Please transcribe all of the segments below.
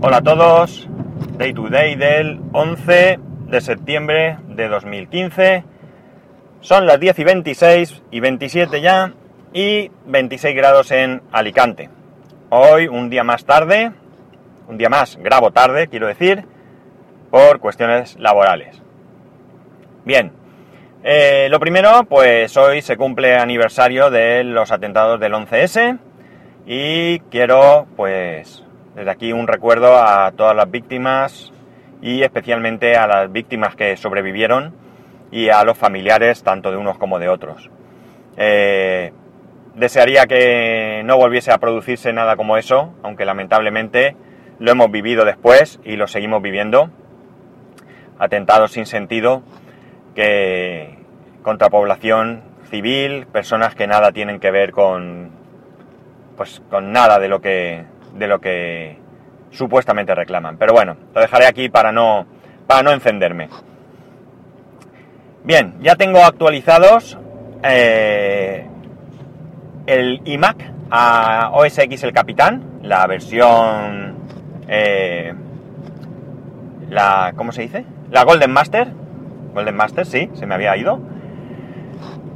Hola a todos, Day to Day del 11 de septiembre de 2015. Son las 10 y 26 y 27 ya y 26 grados en Alicante. Hoy, un día más tarde, un día más, grabo tarde, quiero decir, por cuestiones laborales. Bien, eh, lo primero, pues hoy se cumple aniversario de los atentados del 11S y quiero, pues, desde aquí un recuerdo a todas las víctimas y especialmente a las víctimas que sobrevivieron y a los familiares tanto de unos como de otros. Eh, desearía que no volviese a producirse nada como eso, aunque lamentablemente lo hemos vivido después y lo seguimos viviendo. Atentados sin sentido que contra población civil, personas que nada tienen que ver con pues con nada de lo que de lo que supuestamente reclaman. Pero bueno, lo dejaré aquí para no, para no encenderme. Bien, ya tengo actualizados eh, el iMac a OS X el Capitán, la versión... Eh, la, ¿Cómo se dice? La Golden Master. Golden Master, sí, se me había ido.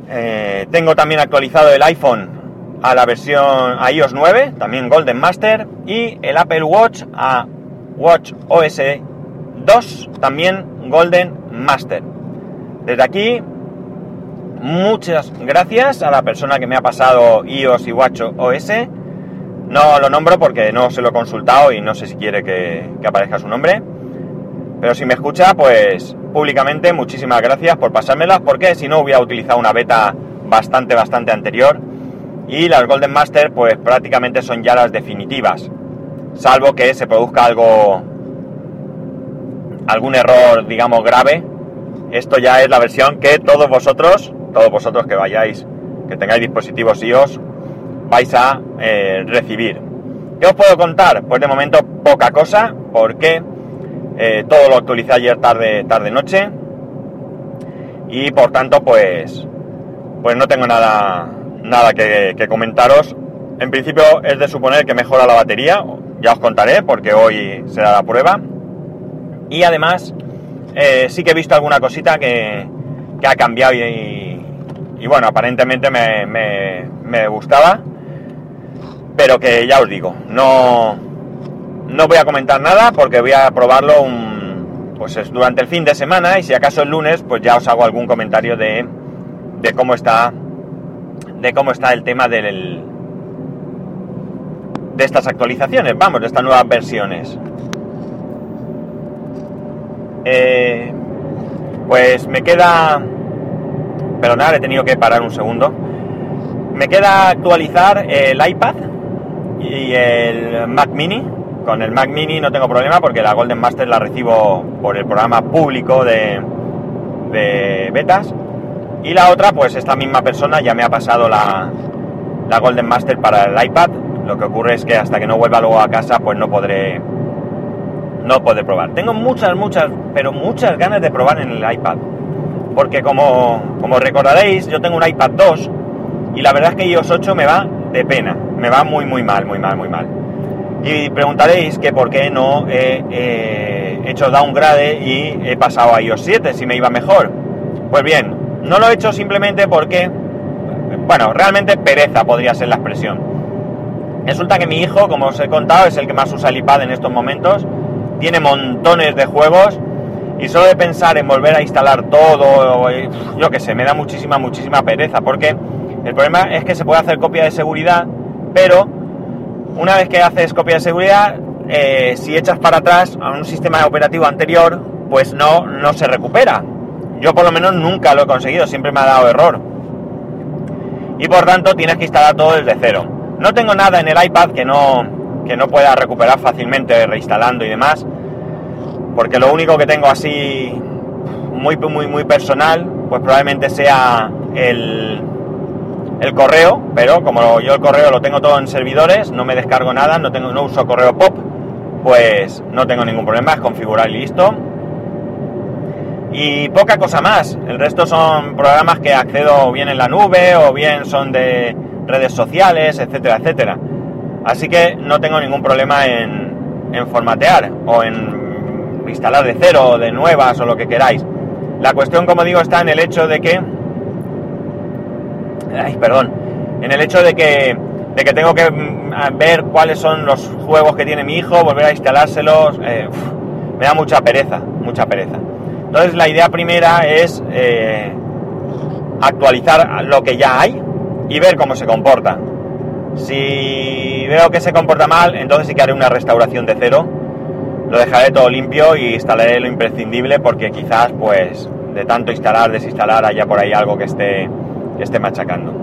Eh, tengo también actualizado el iPhone a la versión a iOS 9, también Golden Master, y el Apple Watch a Watch OS 2, también Golden Master. Desde aquí, muchas gracias a la persona que me ha pasado iOS y Watch OS. No lo nombro porque no se lo he consultado y no sé si quiere que, que aparezca su nombre. Pero si me escucha, pues públicamente muchísimas gracias por pasármelas, porque si no hubiera utilizado una beta bastante, bastante anterior y las Golden Master pues prácticamente son ya las definitivas, salvo que se produzca algo, algún error digamos grave. Esto ya es la versión que todos vosotros, todos vosotros que vayáis, que tengáis dispositivos iOS, vais a eh, recibir. ¿Qué os puedo contar? Pues de momento poca cosa, porque eh, todo lo actualicé ayer tarde, tarde noche y por tanto pues, pues no tengo nada, nada que, comentaros. En principio es de suponer que mejora la batería, ya os contaré porque hoy será la prueba. Y además eh, sí que he visto alguna cosita que, ha cambiado y, bueno, aparentemente me, me, gustaba. Pero que ya os digo, no, no voy a comentar nada porque voy a probarlo pues es durante el fin de semana y si acaso el lunes pues ya os hago algún comentario de, de cómo está de cómo está el tema del, de estas actualizaciones, vamos, de estas nuevas versiones. Eh, pues me queda... Perdonad, he tenido que parar un segundo. Me queda actualizar el iPad y el Mac Mini. Con el Mac Mini no tengo problema porque la Golden Master la recibo por el programa público de, de betas. Y la otra, pues esta misma persona ya me ha pasado la, la Golden Master para el iPad. Lo que ocurre es que hasta que no vuelva luego a casa, pues no podré no podré probar. Tengo muchas, muchas, pero muchas ganas de probar en el iPad. Porque como, como recordaréis, yo tengo un iPad 2 y la verdad es que iOS 8 me va de pena. Me va muy, muy mal, muy mal, muy mal. Y preguntaréis que por qué no he, he hecho downgrade y he pasado a iOS 7 si me iba mejor. Pues bien, no lo he hecho simplemente porque, bueno, realmente pereza podría ser la expresión. Resulta que mi hijo, como os he contado, es el que más usa el iPad en estos momentos. Tiene montones de juegos y solo de pensar en volver a instalar todo, yo que sé, me da muchísima, muchísima pereza porque el problema es que se puede hacer copia de seguridad, pero una vez que haces copia de seguridad, eh, si echas para atrás a un sistema operativo anterior, pues no, no se recupera. Yo por lo menos nunca lo he conseguido, siempre me ha dado error. Y por tanto tienes que instalar todo desde cero. No tengo nada en el iPad que no, que no pueda recuperar fácilmente reinstalando y demás. Porque lo único que tengo así muy, muy, muy personal, pues probablemente sea el, el correo, pero como yo el correo lo tengo todo en servidores, no me descargo nada, no, tengo, no uso correo pop, pues no tengo ningún problema, es configurar y listo y poca cosa más. El resto son programas que accedo bien en la nube o bien son de redes sociales, etcétera, etcétera. Así que no tengo ningún problema en, en formatear o en instalar de cero o de nuevas o lo que queráis. La cuestión, como digo, está en el hecho de que... Ay, perdón. En el hecho de que, de que tengo que mm, ver cuáles son los juegos que tiene mi hijo, volver a instalárselos. Eh, me da mucha pereza, mucha pereza. Entonces la idea primera es eh, actualizar lo que ya hay y ver cómo se comporta. Si veo que se comporta mal, entonces sí que haré una restauración de cero. Lo dejaré todo limpio y instalaré lo imprescindible porque quizás pues de tanto instalar, desinstalar, haya por ahí algo que esté, que esté machacando.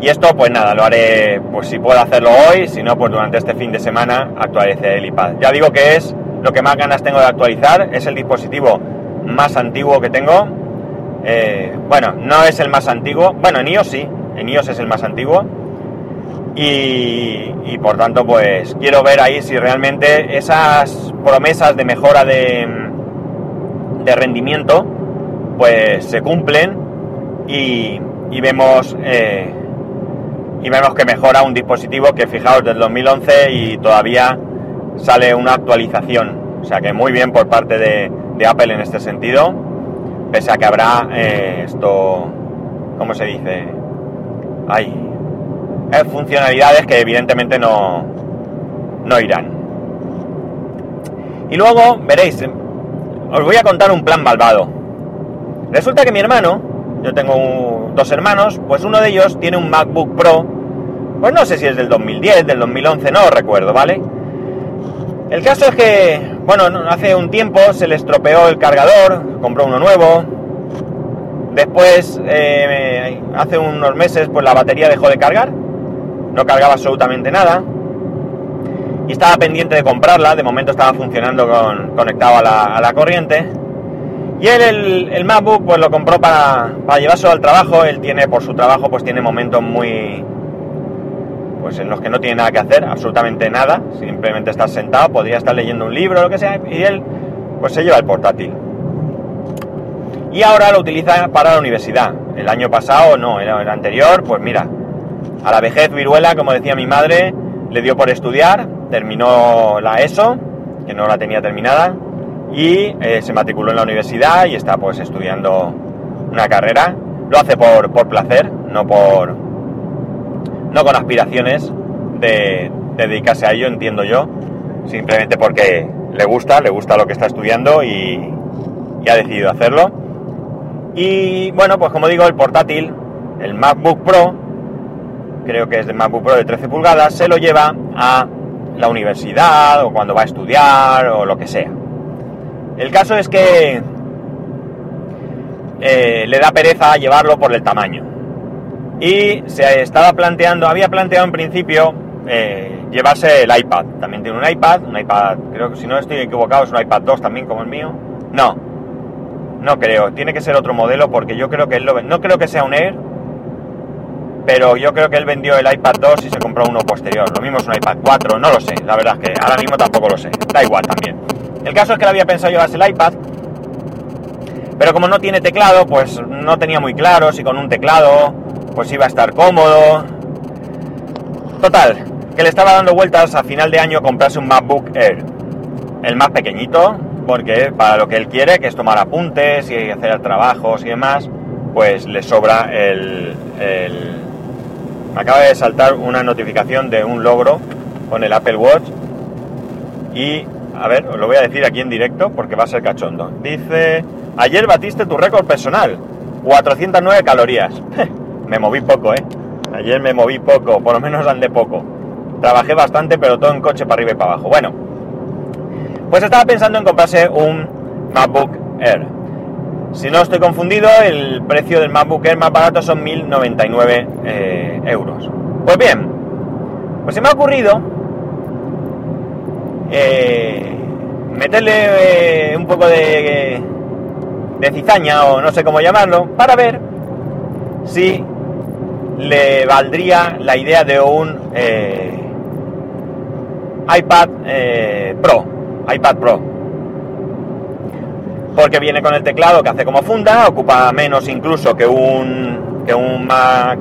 Y esto pues nada, lo haré pues si puedo hacerlo hoy, si no pues durante este fin de semana actualice el iPad. Ya digo que es lo que más ganas tengo de actualizar, es el dispositivo más antiguo que tengo. Eh, bueno, no es el más antiguo, bueno en iOS sí, en iOS es el más antiguo y, por tanto pues quiero ver ahí si realmente esas promesas de mejora de, de rendimiento pues se cumplen y, vemos eh, y vemos que mejora un dispositivo que fijaos del 2011 y todavía sale una actualización o sea que muy bien por parte de, Apple en este sentido pese a que habrá eh, esto ¿cómo se dice? hay funcionalidades que evidentemente no, no irán. Y luego veréis, os voy a contar un plan malvado. Resulta que mi hermano, yo tengo dos hermanos, pues uno de ellos tiene un MacBook Pro, pues no sé si es del 2010, del 2011, no recuerdo, ¿vale? El caso es que, bueno, hace un tiempo se le estropeó el cargador, compró uno nuevo, Después, eh, hace unos meses, pues la batería dejó de cargar, no cargaba absolutamente nada. Y estaba pendiente de comprarla, de momento estaba funcionando con, conectado a la, corriente. Y él, el, MacBook, pues lo compró para, para al trabajo. Él tiene, por su trabajo, pues tiene momentos muy, pues en los que no tiene nada que hacer, absolutamente nada, simplemente estar sentado, podría estar leyendo un libro lo que sea, y él pues se lleva el portátil y ahora lo utiliza para la universidad. El año pasado no, el, anterior, pues mira, a la vejez viruela, como decía mi madre, le dio por estudiar, terminó la ESO, que no la tenía terminada, y eh, se matriculó en la universidad y está pues estudiando una carrera. Lo hace por, por placer, no por. No con aspiraciones de, dedicarse a ello, entiendo yo. Simplemente porque le gusta, le gusta lo que está estudiando y, ha decidido hacerlo. Y bueno, pues como digo, el portátil, el MacBook Pro, creo que es de MacBook Pro de 13 pulgadas, se lo lleva a la universidad o cuando va a estudiar o lo que sea. El caso es que eh, le da pereza llevarlo por el tamaño. Y se estaba planteando, había planteado en principio eh, llevarse el iPad. También tiene un iPad, un iPad, creo que si no estoy equivocado es un iPad 2 también como el mío. No, no creo, tiene que ser otro modelo porque yo creo que él lo no creo que sea un Air, pero yo creo que él vendió el iPad 2 y se compró uno posterior. Lo mismo es un iPad 4, no lo sé, la verdad es que ahora mismo tampoco lo sé. Da igual también. El caso es que él había pensado llevarse el iPad, pero como no tiene teclado, pues no tenía muy claro si con un teclado pues iba a estar cómodo. Total, que le estaba dando vueltas a final de año comprarse un MacBook Air, el más pequeñito, porque para lo que él quiere, que es tomar apuntes y hacer trabajos y demás, pues le sobra el, Me acaba de saltar una notificación de un logro con el Apple Watch y, a ver, os lo voy a decir aquí en directo porque va a ser cachondo. Dice, ayer batiste tu récord personal, 409 calorías. me moví poco, ¿eh? Ayer me moví poco, por lo menos andé poco. Trabajé bastante, pero todo en coche para arriba y para abajo. Bueno, pues estaba pensando en comprarse un MacBook Air. Si no estoy confundido, el precio del MacBook Air más barato son 1099 eh, euros. Pues bien, pues se me ha ocurrido eh, meterle eh, un poco de, de cizaña o no sé cómo llamarlo para ver si le valdría la idea de un iPad Pro iPad Pro. Porque viene con el teclado que hace como funda, ocupa menos incluso que un que un Mac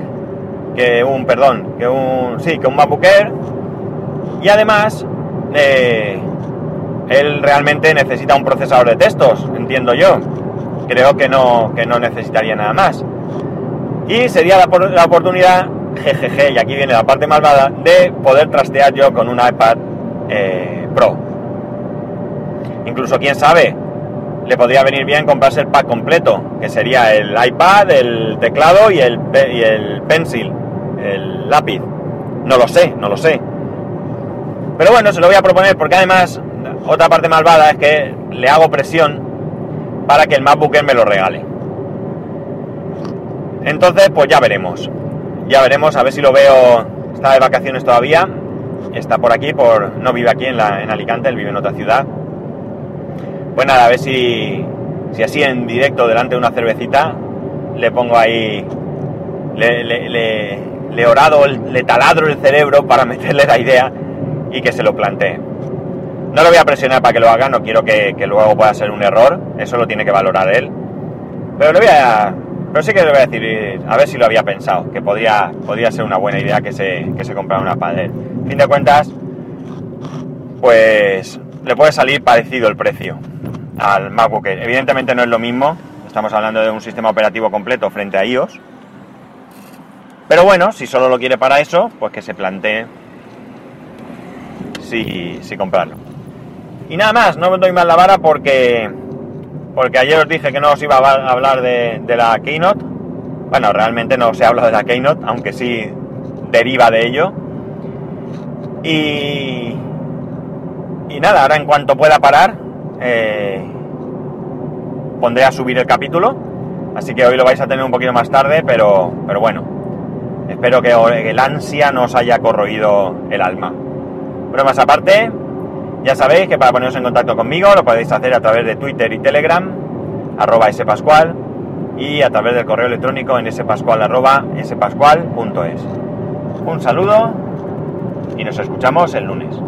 que un perdón, que un sí, que un MacBook Air Y además, eh, él realmente necesita un procesador de textos, entiendo yo. Creo que no, que no necesitaría nada más. Y sería la, la oportunidad, jejeje, y aquí viene la parte malvada, de poder trastear yo con un iPad eh, Pro. Incluso, quién sabe, le podría venir bien comprarse el pack completo, que sería el iPad, el teclado y el, y el pencil, el lápiz. No lo sé, no lo sé. Pero bueno, se lo voy a proponer porque además, otra parte malvada es que le hago presión para que el MacBook Air me lo regale. Entonces, pues ya veremos. Ya veremos, a ver si lo veo. Está de vacaciones todavía. Está por aquí, por no vive aquí en, Alicante, él vive en otra ciudad. Pues nada, a ver si, si así en directo delante de una cervecita le pongo ahí. Le, le, le, le orado, le taladro el cerebro para meterle la idea y que se lo plantee. No lo voy a presionar para que lo haga, no quiero que, que luego pueda ser un error, eso lo tiene que valorar él. Pero le voy a, pero sí que le voy a decir, a ver si lo había pensado, que podría, ser una buena idea que se, que se comprara una padre. Fin de cuentas, pues le puede salir parecido el precio al MacBook. Evidentemente no es lo mismo, estamos hablando de un sistema operativo completo frente a iOS. Pero bueno, si solo lo quiere para eso, pues que se plantee si, si comprarlo. Y nada más, no me doy más la vara porque porque ayer os dije que no os iba a hablar de, la Keynote. Bueno, realmente no se habla de la Keynote, aunque sí deriva de ello. Y, y nada, ahora en cuanto pueda parar, eh, pondré a subir el capítulo. Así que hoy lo vais a tener un poquito más tarde, pero, pero bueno, espero que el ansia no os haya corroído el alma. Pero más aparte, ya sabéis que para poneros en contacto conmigo lo podéis hacer a través de Twitter y Telegram, arroba spascual, y a través del correo electrónico en spascual arroba spascual.es. Un saludo y nos escuchamos el lunes.